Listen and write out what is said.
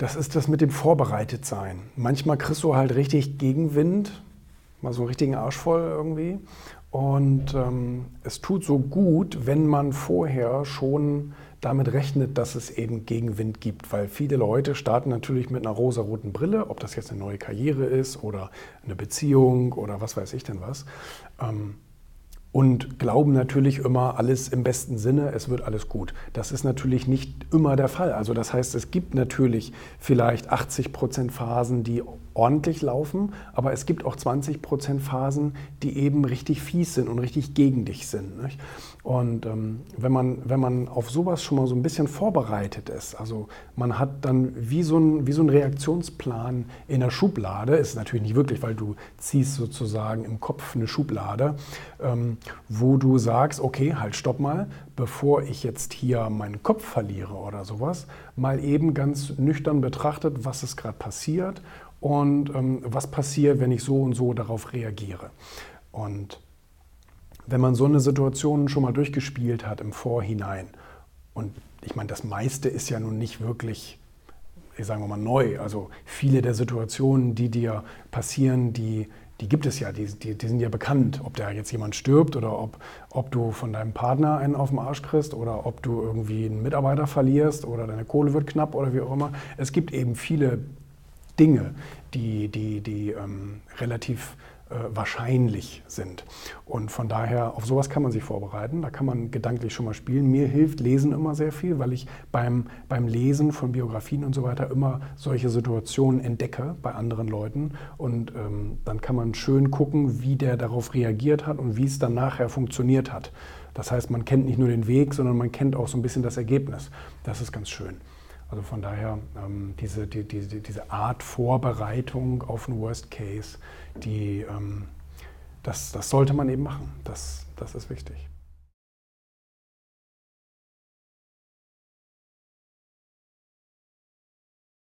Das ist das mit dem Vorbereitetsein. Manchmal kriegst du halt richtig Gegenwind, mal so einen richtigen Arsch voll irgendwie. Und ähm, es tut so gut, wenn man vorher schon damit rechnet, dass es eben Gegenwind gibt, weil viele Leute starten natürlich mit einer rosaroten Brille, ob das jetzt eine neue Karriere ist oder eine Beziehung oder was weiß ich denn was. Ähm, und glauben natürlich immer alles im besten Sinne, es wird alles gut. Das ist natürlich nicht immer der Fall. Also das heißt, es gibt natürlich vielleicht 80 Prozent Phasen, die ordentlich laufen, aber es gibt auch 20 Prozent Phasen, die eben richtig fies sind und richtig gegen dich sind. Nicht? Und ähm, wenn, man, wenn man auf sowas schon mal so ein bisschen vorbereitet ist, also man hat dann wie so ein, wie so ein Reaktionsplan in der Schublade, ist natürlich nicht wirklich, weil du ziehst sozusagen im Kopf eine Schublade, ähm, wo du sagst, okay, halt, stopp mal, bevor ich jetzt hier meinen Kopf verliere oder sowas, mal eben ganz nüchtern betrachtet, was ist gerade passiert und ähm, was passiert, wenn ich so und so darauf reagiere. Und wenn man so eine Situation schon mal durchgespielt hat im Vorhinein, und ich meine, das meiste ist ja nun nicht wirklich, ich sage mal, neu. Also viele der Situationen, die dir passieren, die, die gibt es ja, die, die, die, sind ja bekannt, ob da jetzt jemand stirbt oder ob, ob du von deinem Partner einen auf den Arsch kriegst oder ob du irgendwie einen Mitarbeiter verlierst oder deine Kohle wird knapp oder wie auch immer. Es gibt eben viele Dinge, die, die, die ähm, relativ äh, wahrscheinlich sind. Und von daher, auf sowas kann man sich vorbereiten, da kann man gedanklich schon mal spielen. Mir hilft Lesen immer sehr viel, weil ich beim, beim Lesen von Biografien und so weiter immer solche Situationen entdecke bei anderen Leuten. Und ähm, dann kann man schön gucken, wie der darauf reagiert hat und wie es dann nachher funktioniert hat. Das heißt, man kennt nicht nur den Weg, sondern man kennt auch so ein bisschen das Ergebnis. Das ist ganz schön. Also von daher, ähm, diese, die, die, diese Art Vorbereitung auf einen Worst Case, die, ähm, das, das sollte man eben machen. Das, das ist wichtig.